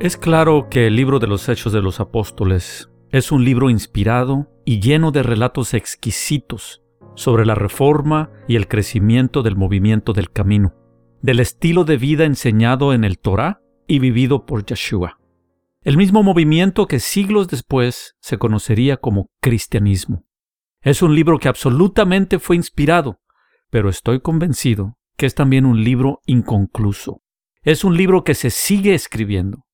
Es claro que el libro de los Hechos de los Apóstoles es un libro inspirado y lleno de relatos exquisitos sobre la reforma y el crecimiento del movimiento del camino, del estilo de vida enseñado en el Torah y vivido por Yeshua. El mismo movimiento que siglos después se conocería como cristianismo. Es un libro que absolutamente fue inspirado, pero estoy convencido que es también un libro inconcluso. Es un libro que se sigue escribiendo.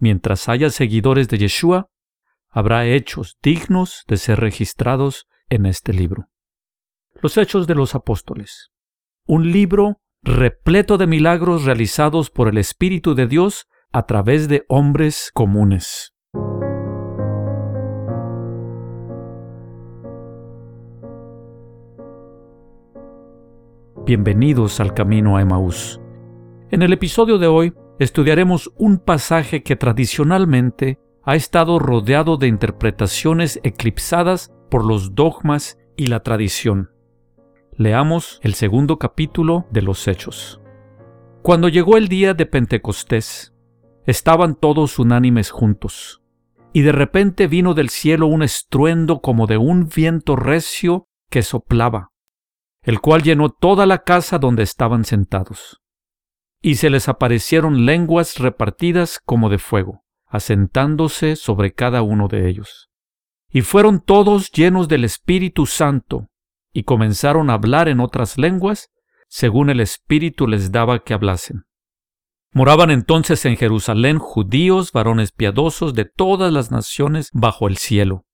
Mientras haya seguidores de Yeshua, habrá hechos dignos de ser registrados en este libro. Los Hechos de los Apóstoles. Un libro repleto de milagros realizados por el Espíritu de Dios a través de hombres comunes. Bienvenidos al camino a Emaús. En el episodio de hoy estudiaremos un pasaje que tradicionalmente ha estado rodeado de interpretaciones eclipsadas por los dogmas y la tradición. Leamos el segundo capítulo de los Hechos. Cuando llegó el día de Pentecostés, estaban todos unánimes juntos, y de repente vino del cielo un estruendo como de un viento recio que soplaba el cual llenó toda la casa donde estaban sentados. Y se les aparecieron lenguas repartidas como de fuego, asentándose sobre cada uno de ellos. Y fueron todos llenos del Espíritu Santo, y comenzaron a hablar en otras lenguas, según el Espíritu les daba que hablasen. Moraban entonces en Jerusalén judíos, varones piadosos de todas las naciones bajo el cielo.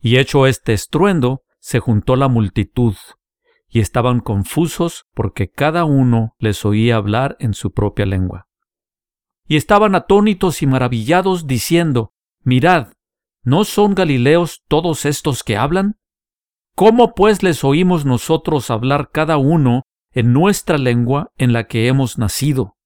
Y hecho este estruendo, se juntó la multitud, y estaban confusos porque cada uno les oía hablar en su propia lengua. Y estaban atónitos y maravillados diciendo, Mirad, ¿no son Galileos todos estos que hablan? ¿Cómo pues les oímos nosotros hablar cada uno en nuestra lengua en la que hemos nacido?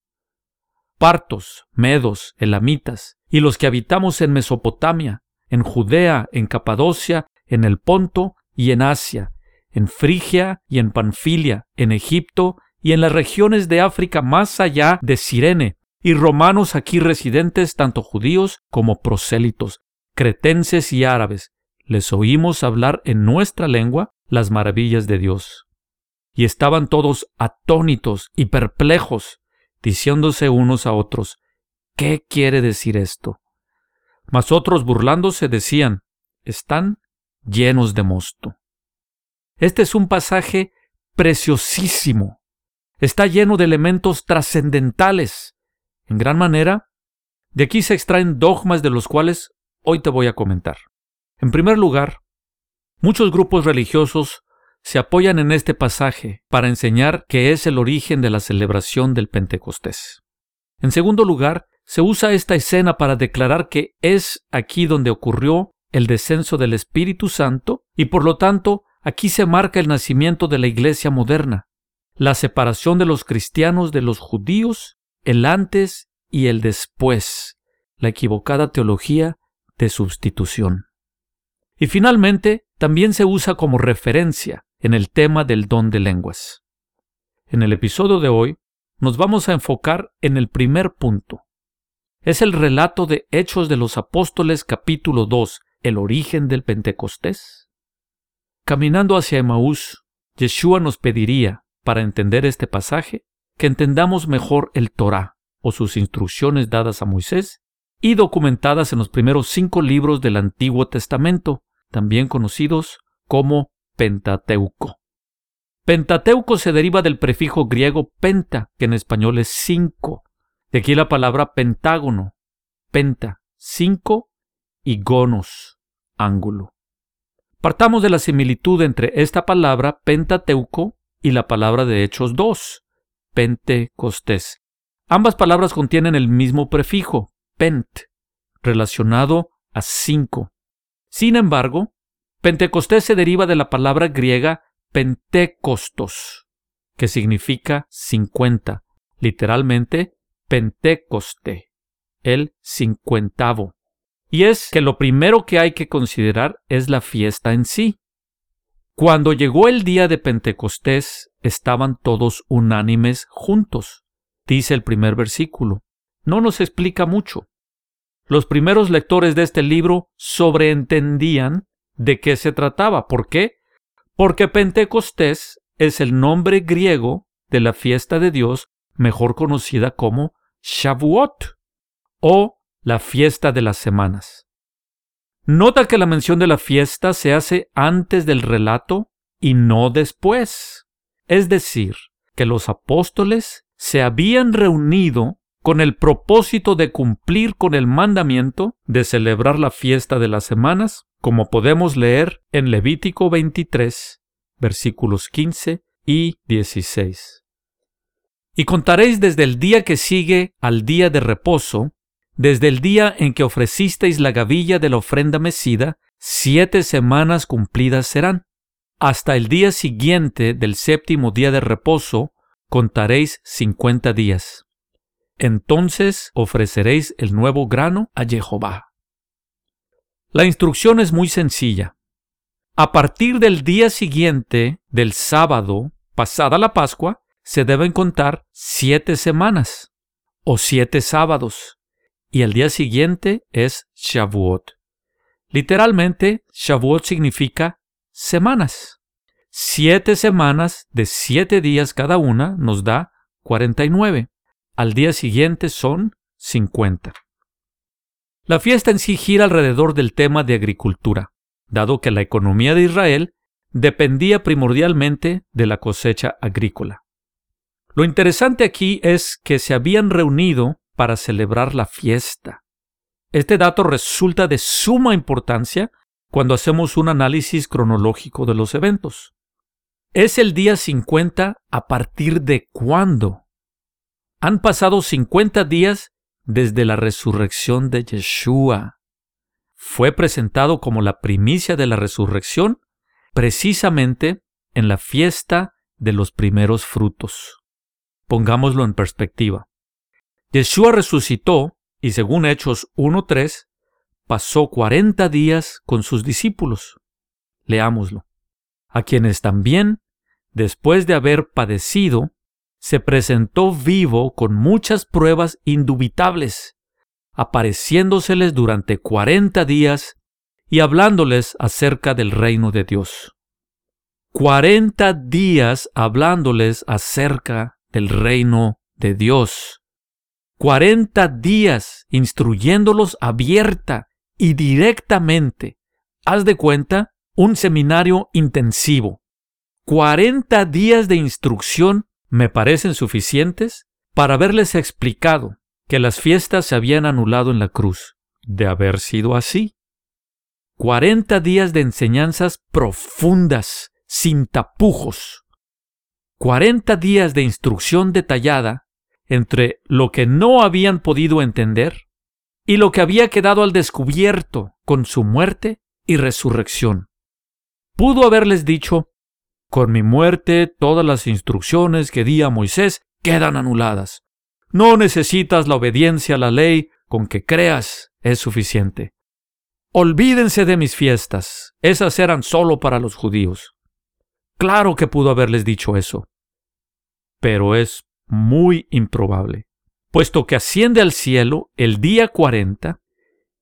Partos, medos, elamitas, y los que habitamos en Mesopotamia, en Judea, en Capadocia, en el Ponto y en Asia, en Frigia y en Panfilia, en Egipto y en las regiones de África más allá de Sirene, y romanos aquí residentes, tanto judíos como prosélitos, cretenses y árabes, les oímos hablar en nuestra lengua las maravillas de Dios. Y estaban todos atónitos y perplejos, diciéndose unos a otros, ¿qué quiere decir esto? Mas otros burlándose decían, están llenos de mosto. Este es un pasaje preciosísimo. Está lleno de elementos trascendentales. En gran manera, de aquí se extraen dogmas de los cuales hoy te voy a comentar. En primer lugar, muchos grupos religiosos se apoyan en este pasaje para enseñar que es el origen de la celebración del Pentecostés. En segundo lugar, se usa esta escena para declarar que es aquí donde ocurrió el descenso del Espíritu Santo y por lo tanto Aquí se marca el nacimiento de la Iglesia moderna, la separación de los cristianos de los judíos, el antes y el después, la equivocada teología de sustitución. Y finalmente, también se usa como referencia en el tema del don de lenguas. En el episodio de hoy, nos vamos a enfocar en el primer punto. Es el relato de Hechos de los Apóstoles capítulo 2, el origen del Pentecostés. Caminando hacia Emaús, Yeshua nos pediría, para entender este pasaje, que entendamos mejor el Torah, o sus instrucciones dadas a Moisés, y documentadas en los primeros cinco libros del Antiguo Testamento, también conocidos como Pentateuco. Pentateuco se deriva del prefijo griego penta, que en español es cinco. De aquí la palabra pentágono, penta, cinco, y gonos, ángulo. Partamos de la similitud entre esta palabra Pentateuco y la palabra de Hechos 2, Pentecostés. Ambas palabras contienen el mismo prefijo, pent, relacionado a cinco. Sin embargo, Pentecostés se deriva de la palabra griega Pentecostos, que significa cincuenta, literalmente Pentecoste, el cincuentavo. Y es que lo primero que hay que considerar es la fiesta en sí. Cuando llegó el día de Pentecostés, estaban todos unánimes juntos, dice el primer versículo. No nos explica mucho. los primeros lectores de este libro sobreentendían de qué se trataba. ¿Por qué? Porque Pentecostés es el nombre griego de la fiesta de Dios mejor conocida como Shavuot o la fiesta de las semanas. Nota que la mención de la fiesta se hace antes del relato y no después. Es decir, que los apóstoles se habían reunido con el propósito de cumplir con el mandamiento de celebrar la fiesta de las semanas, como podemos leer en Levítico 23, versículos 15 y 16. Y contaréis desde el día que sigue al día de reposo, desde el día en que ofrecisteis la gavilla de la ofrenda mecida, siete semanas cumplidas serán. Hasta el día siguiente del séptimo día de reposo, contaréis cincuenta días. Entonces ofreceréis el nuevo grano a Jehová. La instrucción es muy sencilla. A partir del día siguiente del sábado, pasada la Pascua, se deben contar siete semanas o siete sábados, y el día siguiente es Shavuot. Literalmente, Shavuot significa semanas. Siete semanas de siete días cada una nos da 49. Al día siguiente son 50. La fiesta en sí gira alrededor del tema de agricultura, dado que la economía de Israel dependía primordialmente de la cosecha agrícola. Lo interesante aquí es que se habían reunido para celebrar la fiesta. Este dato resulta de suma importancia cuando hacemos un análisis cronológico de los eventos. Es el día 50 a partir de cuándo. Han pasado 50 días desde la resurrección de Yeshua. Fue presentado como la primicia de la resurrección precisamente en la fiesta de los primeros frutos. Pongámoslo en perspectiva. Yeshua resucitó y según Hechos 1.3, pasó 40 días con sus discípulos. Leámoslo. A quienes también, después de haber padecido, se presentó vivo con muchas pruebas indubitables, apareciéndoseles durante 40 días y hablándoles acerca del reino de Dios. 40 días hablándoles acerca del reino de Dios. Cuarenta días instruyéndolos abierta y directamente. Haz de cuenta un seminario intensivo. Cuarenta días de instrucción me parecen suficientes para haberles explicado que las fiestas se habían anulado en la cruz. De haber sido así. Cuarenta días de enseñanzas profundas, sin tapujos, 40 días de instrucción detallada entre lo que no habían podido entender y lo que había quedado al descubierto con su muerte y resurrección. Pudo haberles dicho, con mi muerte todas las instrucciones que di a Moisés quedan anuladas. No necesitas la obediencia a la ley, con que creas es suficiente. Olvídense de mis fiestas, esas eran solo para los judíos. Claro que pudo haberles dicho eso, pero es muy improbable, puesto que asciende al cielo el día 40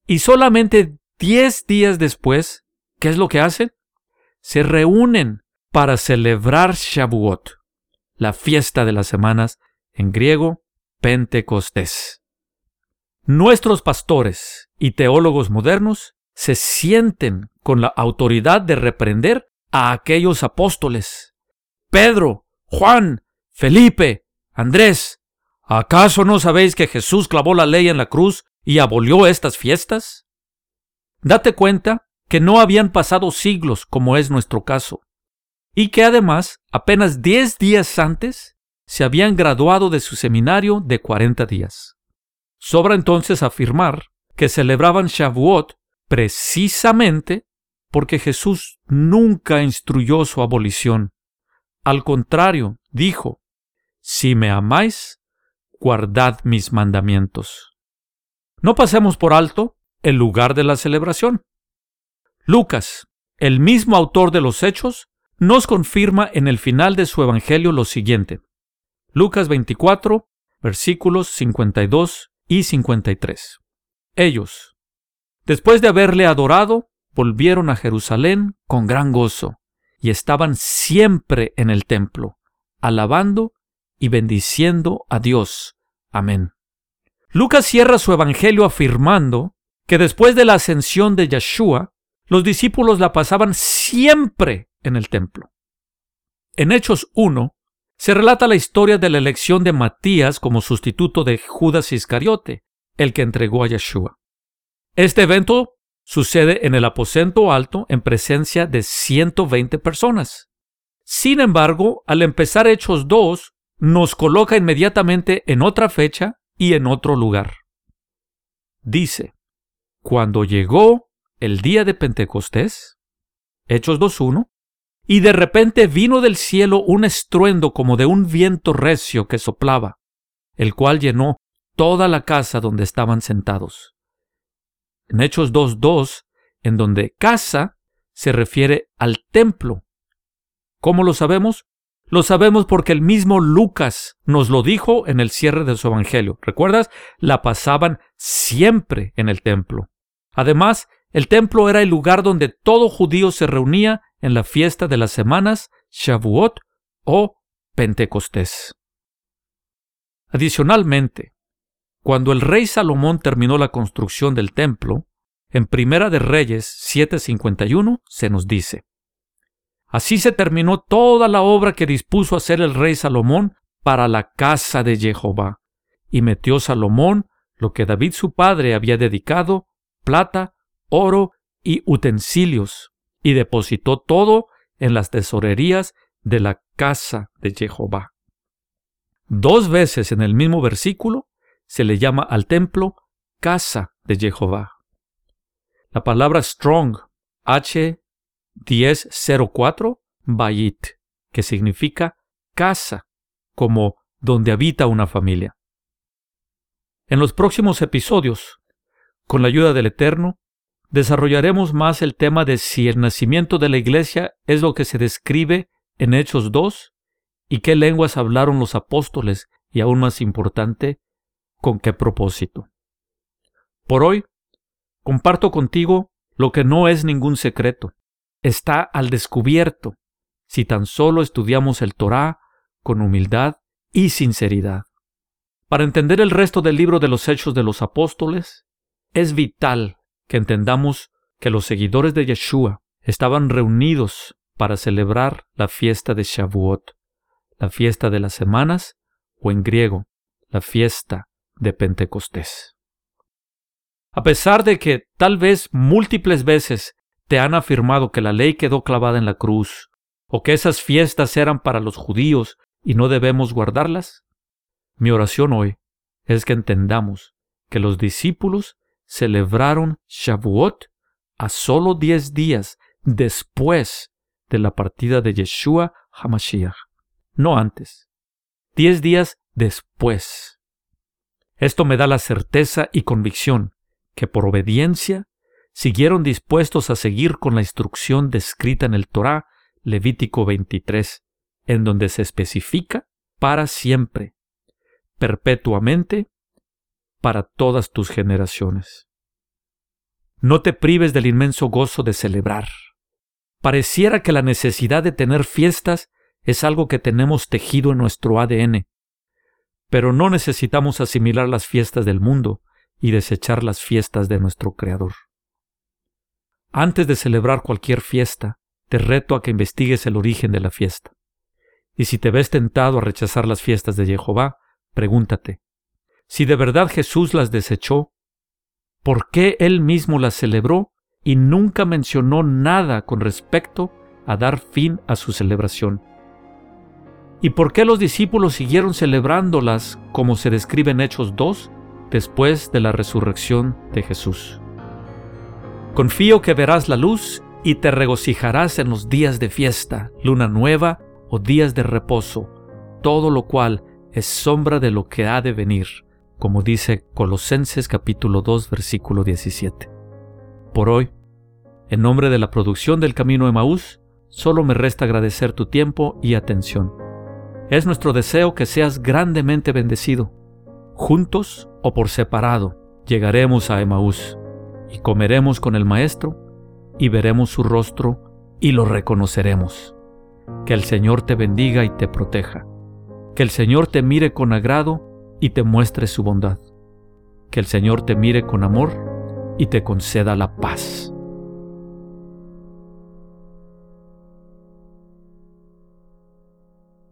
y solamente 10 días después, ¿qué es lo que hacen? Se reúnen para celebrar Shavuot, la fiesta de las semanas, en griego, Pentecostés. Nuestros pastores y teólogos modernos se sienten con la autoridad de reprender a aquellos apóstoles. Pedro, Juan, Felipe, Andrés, ¿acaso no sabéis que Jesús clavó la ley en la cruz y abolió estas fiestas? Date cuenta que no habían pasado siglos como es nuestro caso, y que además apenas diez días antes se habían graduado de su seminario de cuarenta días. Sobra entonces afirmar que celebraban Shavuot precisamente porque Jesús nunca instruyó su abolición. Al contrario, dijo, Si me amáis, guardad mis mandamientos. No pasemos por alto el lugar de la celebración. Lucas, el mismo autor de los Hechos, nos confirma en el final de su Evangelio lo siguiente. Lucas 24, versículos 52 y 53. Ellos, después de haberle adorado, volvieron a Jerusalén con gran gozo, y estaban siempre en el templo, alabando y bendiciendo a Dios. Amén. Lucas cierra su evangelio afirmando que después de la ascensión de Yeshua, los discípulos la pasaban siempre en el templo. En Hechos 1 se relata la historia de la elección de Matías como sustituto de Judas Iscariote, el que entregó a Yeshua. Este evento sucede en el aposento alto en presencia de 120 personas. Sin embargo, al empezar Hechos 2, nos coloca inmediatamente en otra fecha y en otro lugar. Dice, cuando llegó el día de Pentecostés, Hechos 2.1, y de repente vino del cielo un estruendo como de un viento recio que soplaba, el cual llenó toda la casa donde estaban sentados. En Hechos 2.2, en donde casa se refiere al templo. ¿Cómo lo sabemos? Lo sabemos porque el mismo Lucas nos lo dijo en el cierre de su Evangelio. ¿Recuerdas? La pasaban siempre en el templo. Además, el templo era el lugar donde todo judío se reunía en la fiesta de las semanas, Shavuot o Pentecostés. Adicionalmente, cuando el rey Salomón terminó la construcción del templo, en Primera de Reyes 7:51 se nos dice, Así se terminó toda la obra que dispuso hacer el rey Salomón para la casa de Jehová. Y metió Salomón lo que David su padre había dedicado, plata, oro y utensilios, y depositó todo en las tesorerías de la casa de Jehová. Dos veces en el mismo versículo se le llama al templo casa de Jehová. La palabra strong, H 1004 Bayit, que significa casa, como donde habita una familia. En los próximos episodios, con la ayuda del Eterno, desarrollaremos más el tema de si el nacimiento de la iglesia es lo que se describe en Hechos 2 y qué lenguas hablaron los apóstoles y aún más importante, con qué propósito. Por hoy, comparto contigo lo que no es ningún secreto, está al descubierto si tan solo estudiamos el Torá con humildad y sinceridad. Para entender el resto del libro de los Hechos de los Apóstoles, es vital que entendamos que los seguidores de Yeshua estaban reunidos para celebrar la fiesta de Shavuot, la fiesta de las semanas, o en griego, la fiesta de Pentecostés. A pesar de que tal vez múltiples veces te han afirmado que la ley quedó clavada en la cruz, o que esas fiestas eran para los judíos y no debemos guardarlas? Mi oración hoy es que entendamos que los discípulos celebraron Shavuot a solo diez días después de la partida de Yeshua Hamashiach, no antes, diez días después. Esto me da la certeza y convicción que por obediencia siguieron dispuestos a seguir con la instrucción descrita en el Torá, Levítico 23, en donde se especifica para siempre, perpetuamente, para todas tus generaciones. No te prives del inmenso gozo de celebrar. Pareciera que la necesidad de tener fiestas es algo que tenemos tejido en nuestro ADN, pero no necesitamos asimilar las fiestas del mundo y desechar las fiestas de nuestro Creador. Antes de celebrar cualquier fiesta, te reto a que investigues el origen de la fiesta. Y si te ves tentado a rechazar las fiestas de Jehová, pregúntate, si de verdad Jesús las desechó, ¿por qué él mismo las celebró y nunca mencionó nada con respecto a dar fin a su celebración? ¿Y por qué los discípulos siguieron celebrándolas como se describe en Hechos 2 después de la resurrección de Jesús? Confío que verás la luz y te regocijarás en los días de fiesta, luna nueva o días de reposo, todo lo cual es sombra de lo que ha de venir, como dice Colosenses capítulo 2 versículo 17. Por hoy, en nombre de la producción del Camino de Maús, solo me resta agradecer tu tiempo y atención. Es nuestro deseo que seas grandemente bendecido, juntos o por separado, llegaremos a Emaús comeremos con el Maestro y veremos su rostro y lo reconoceremos. Que el Señor te bendiga y te proteja. Que el Señor te mire con agrado y te muestre su bondad. Que el Señor te mire con amor y te conceda la paz.